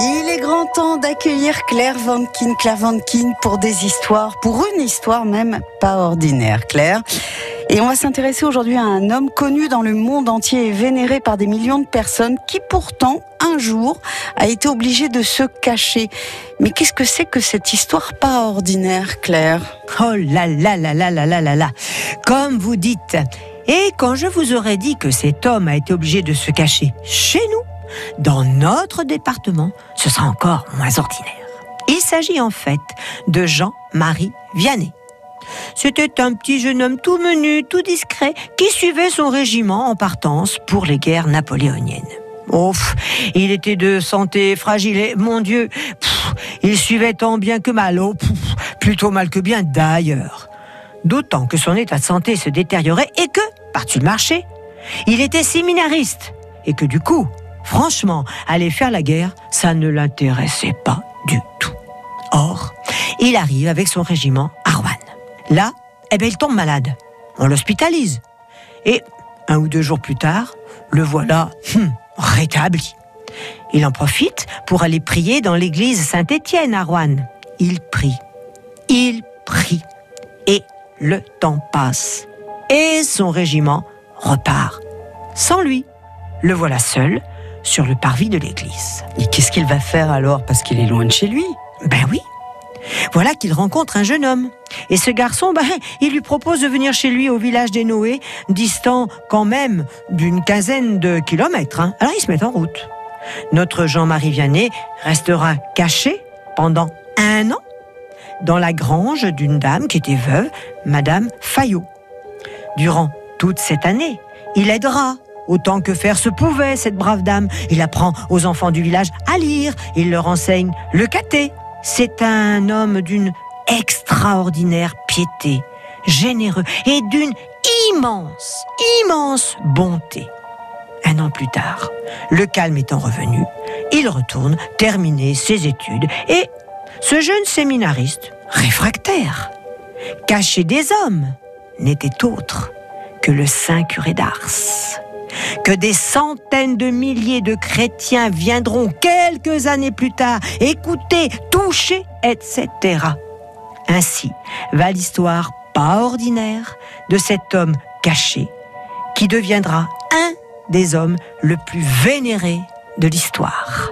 Il est grand temps d'accueillir Claire Vankin, Claire Vankin pour des histoires, pour une histoire même pas ordinaire, Claire. Et on va s'intéresser aujourd'hui à un homme connu dans le monde entier et vénéré par des millions de personnes qui pourtant, un jour, a été obligé de se cacher. Mais qu'est-ce que c'est que cette histoire pas ordinaire, Claire? Oh là là là là là là là là Comme vous dites. Et quand je vous aurais dit que cet homme a été obligé de se cacher chez nous, dans notre département, ce sera encore moins ordinaire. Il s'agit en fait de Jean-Marie Vianney. C'était un petit jeune homme tout menu, tout discret, qui suivait son régiment en partance pour les guerres napoléoniennes. Ouf, il était de santé fragile et, mon Dieu, il suivait tant bien que mal, oh, plutôt mal que bien d'ailleurs. D'autant que son état de santé se détériorait et que, par-dessus le marché, il était séminariste et que du coup, Franchement, aller faire la guerre, ça ne l'intéressait pas du tout. Or, il arrive avec son régiment à Rouen. Là, eh ben, il tombe malade. On l'hospitalise. Et un ou deux jours plus tard, le voilà hum, rétabli. Il en profite pour aller prier dans l'église Saint-Étienne à Rouen. Il prie. Il prie. Et le temps passe. Et son régiment repart. Sans lui. Le voilà seul, sur le parvis de l'église. Et qu'est-ce qu'il va faire alors Parce qu'il est loin de chez lui? Ben oui. Voilà qu'il rencontre un jeune homme. Et ce garçon, ben, il lui propose de venir chez lui au village des Noé, distant quand même d'une quinzaine de kilomètres. Hein. Alors il se met en route. Notre Jean-Marie Vianney restera caché pendant un an dans la grange d'une dame qui était veuve, Madame Fayot. Durant toute cette année, il aidera autant que faire se pouvait, cette brave dame. Il apprend aux enfants du village à lire, il leur enseigne le caté. C'est un homme d'une extraordinaire piété, généreux et d'une immense, immense bonté. Un an plus tard, le calme étant revenu, il retourne terminer ses études et ce jeune séminariste, réfractaire, caché des hommes, n'était autre que le saint curé d'Ars que des centaines de milliers de chrétiens viendront quelques années plus tard écouter, toucher, etc. Ainsi va l'histoire pas ordinaire de cet homme caché qui deviendra un des hommes le plus vénérés de l'histoire.